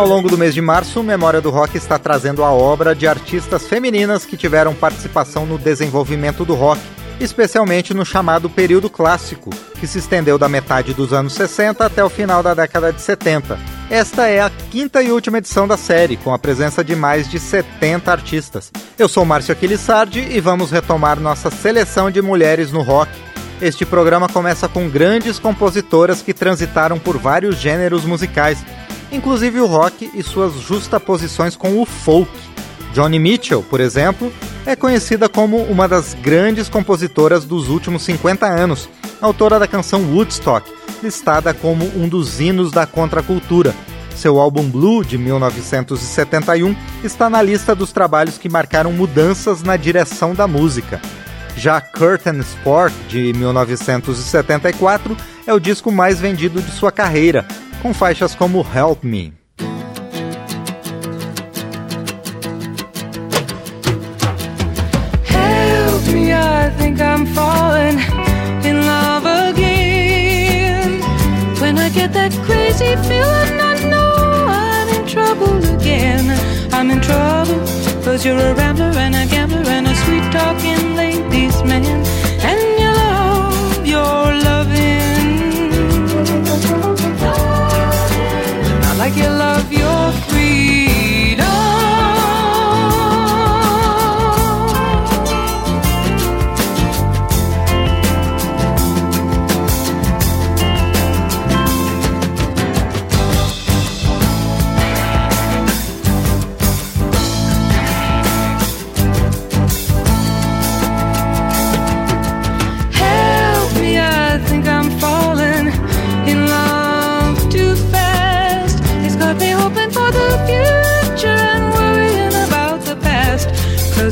Ao longo do mês de março, Memória do Rock está trazendo a obra de artistas femininas que tiveram participação no desenvolvimento do rock, especialmente no chamado período clássico, que se estendeu da metade dos anos 60 até o final da década de 70. Esta é a quinta e última edição da série, com a presença de mais de 70 artistas. Eu sou Márcio Aquilissardi e vamos retomar nossa seleção de mulheres no rock. Este programa começa com grandes compositoras que transitaram por vários gêneros musicais, inclusive o rock e suas justaposições com o folk. Johnny Mitchell, por exemplo, é conhecida como uma das grandes compositoras dos últimos 50 anos, autora da canção Woodstock, listada como um dos hinos da contracultura. Seu álbum Blue, de 1971, está na lista dos trabalhos que marcaram mudanças na direção da música. Já Curtain Sport, de 1974, é o disco mais vendido de sua carreira, com faixas como Help Me. Help me, I think I'm falling in love again. When I get that crazy feeling, I know I'm in trouble again. I'm in trouble, cause you're a rambler and a gambler and a sweet talking ladies man.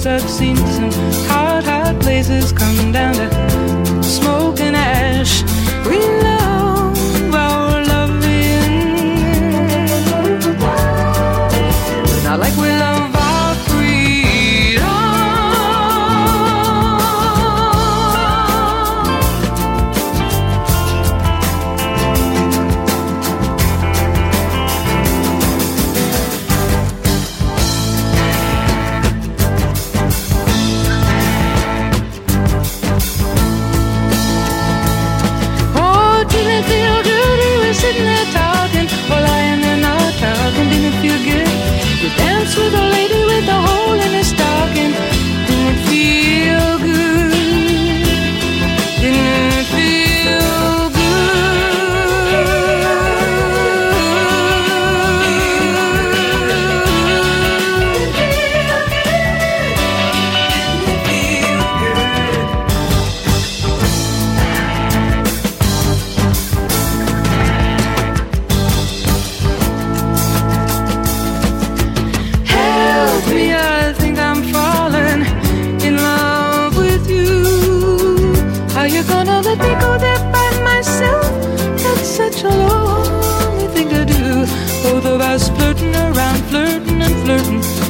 I've seen some hot, hot places come down to smoke and ash.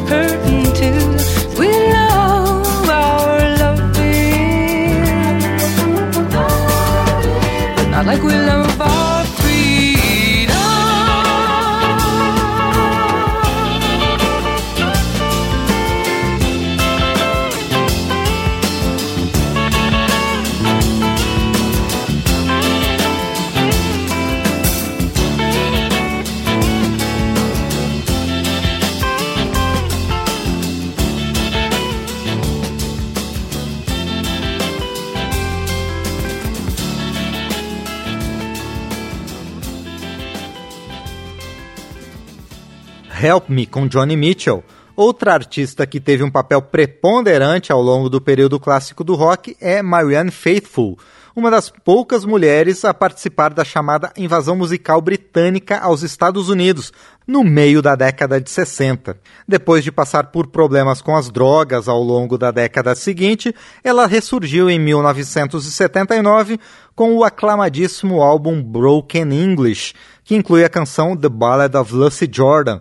Flirting, Help Me com Johnny Mitchell. Outra artista que teve um papel preponderante ao longo do período clássico do rock é Marianne Faithfull, uma das poucas mulheres a participar da chamada invasão musical britânica aos Estados Unidos, no meio da década de 60. Depois de passar por problemas com as drogas ao longo da década seguinte, ela ressurgiu em 1979 com o aclamadíssimo álbum Broken English, que inclui a canção The Ballad of Lucy Jordan,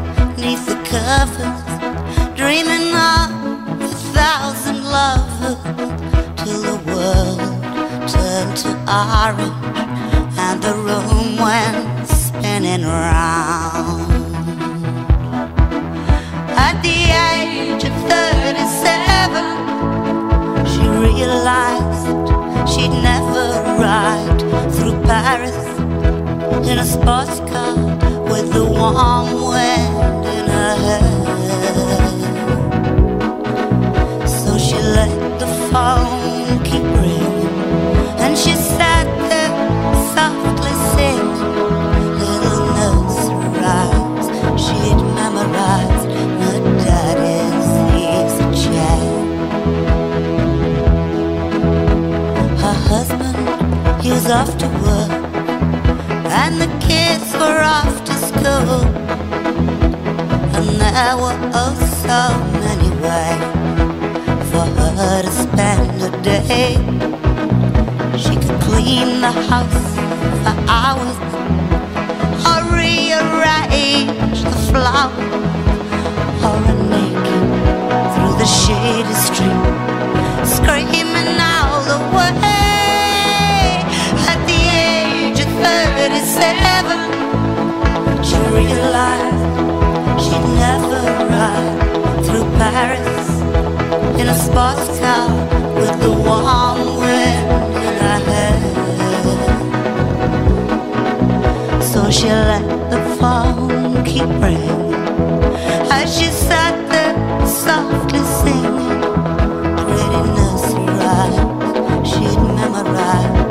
neath the covers, dreaming of a thousand lovers, till the world turned to orange and the room went spinning round. At the age of 37, she realized she'd never ride through Paris in a sports car with the warm wind phone keep ringing and she sat there softly singing little nursery rhymes she'd memorized her daddy's easy chair. Her husband, he was off to work, and the kids were off to school. And there were oh so many ways her to spend a day. She could clean the house for hours. Or rearrange the flowers or a naked through the shady street, screaming all the way. At the age of 37, she realized she'd never ride through Paris in a sports car with the warm wind in her hair. So she let the phone keep ringing as she sat there softly singing pretty nursery rhymes she'd memorized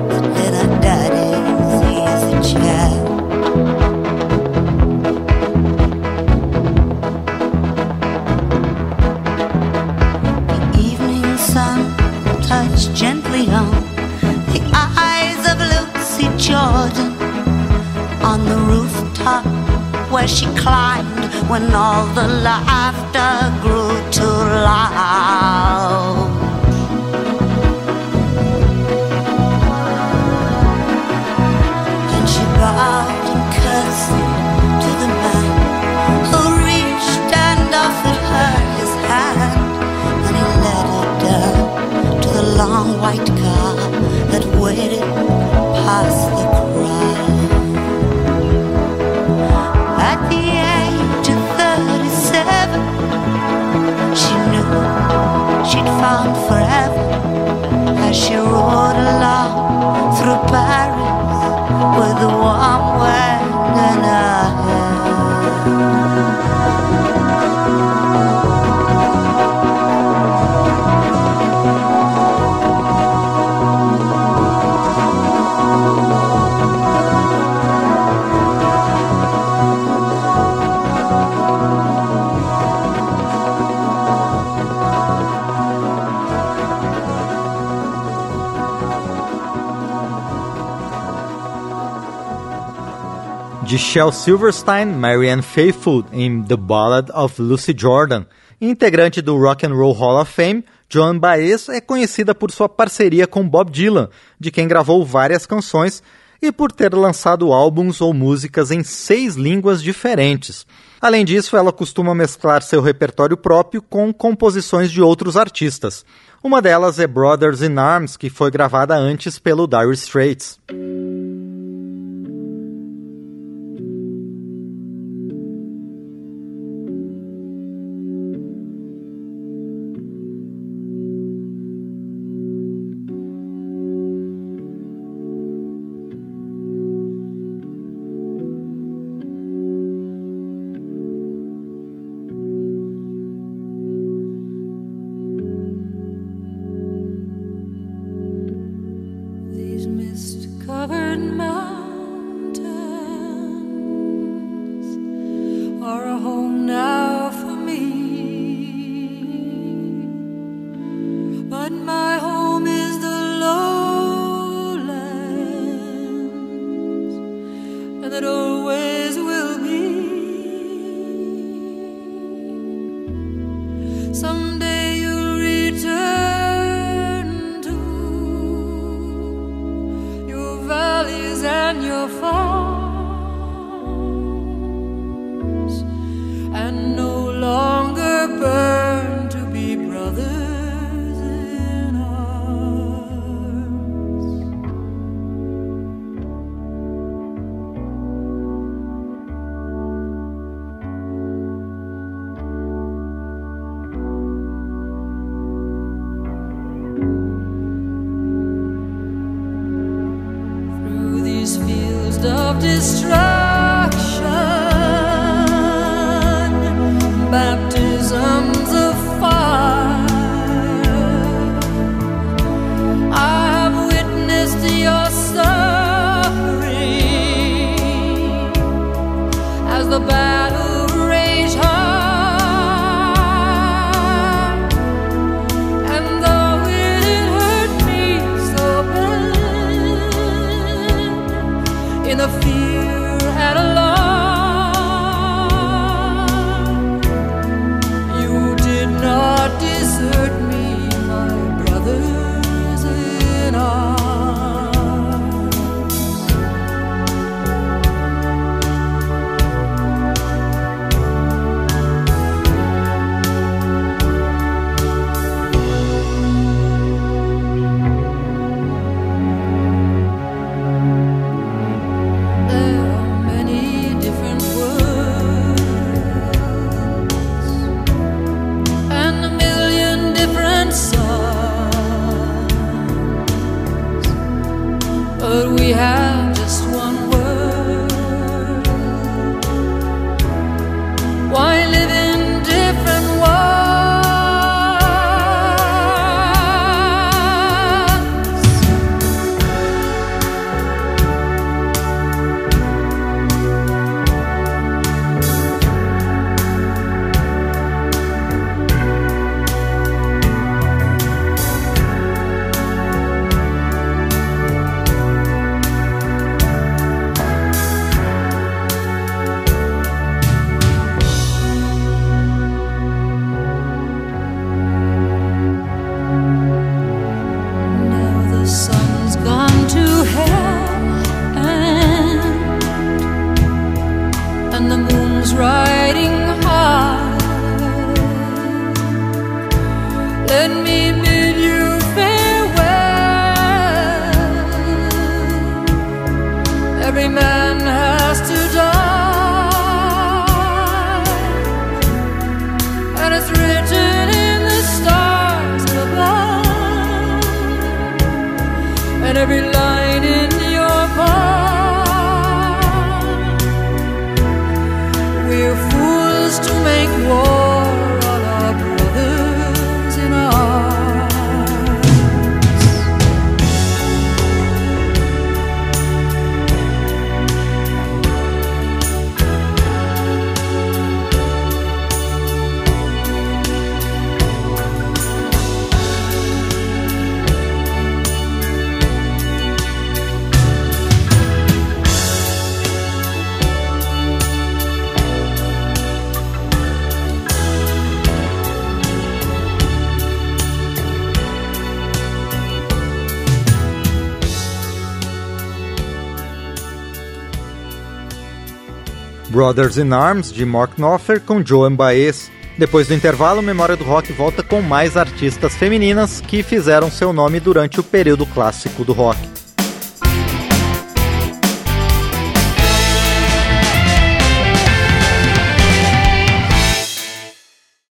Jordan on the rooftop where she climbed when all the laughter grew too loud. De Shel Silverstein, Marianne Faithfull em The Ballad of Lucy Jordan. Integrante do Rock and Roll Hall of Fame, Joan Baez é conhecida por sua parceria com Bob Dylan, de quem gravou várias canções, e por ter lançado álbuns ou músicas em seis línguas diferentes. Além disso, ela costuma mesclar seu repertório próprio com composições de outros artistas. Uma delas é Brothers in Arms, que foi gravada antes pelo Dire Straits. and your fault. of destruction. every night Brothers in Arms, de Mark Knopfler, com Joan Baez. Depois do intervalo, Memória do Rock volta com mais artistas femininas que fizeram seu nome durante o período clássico do rock.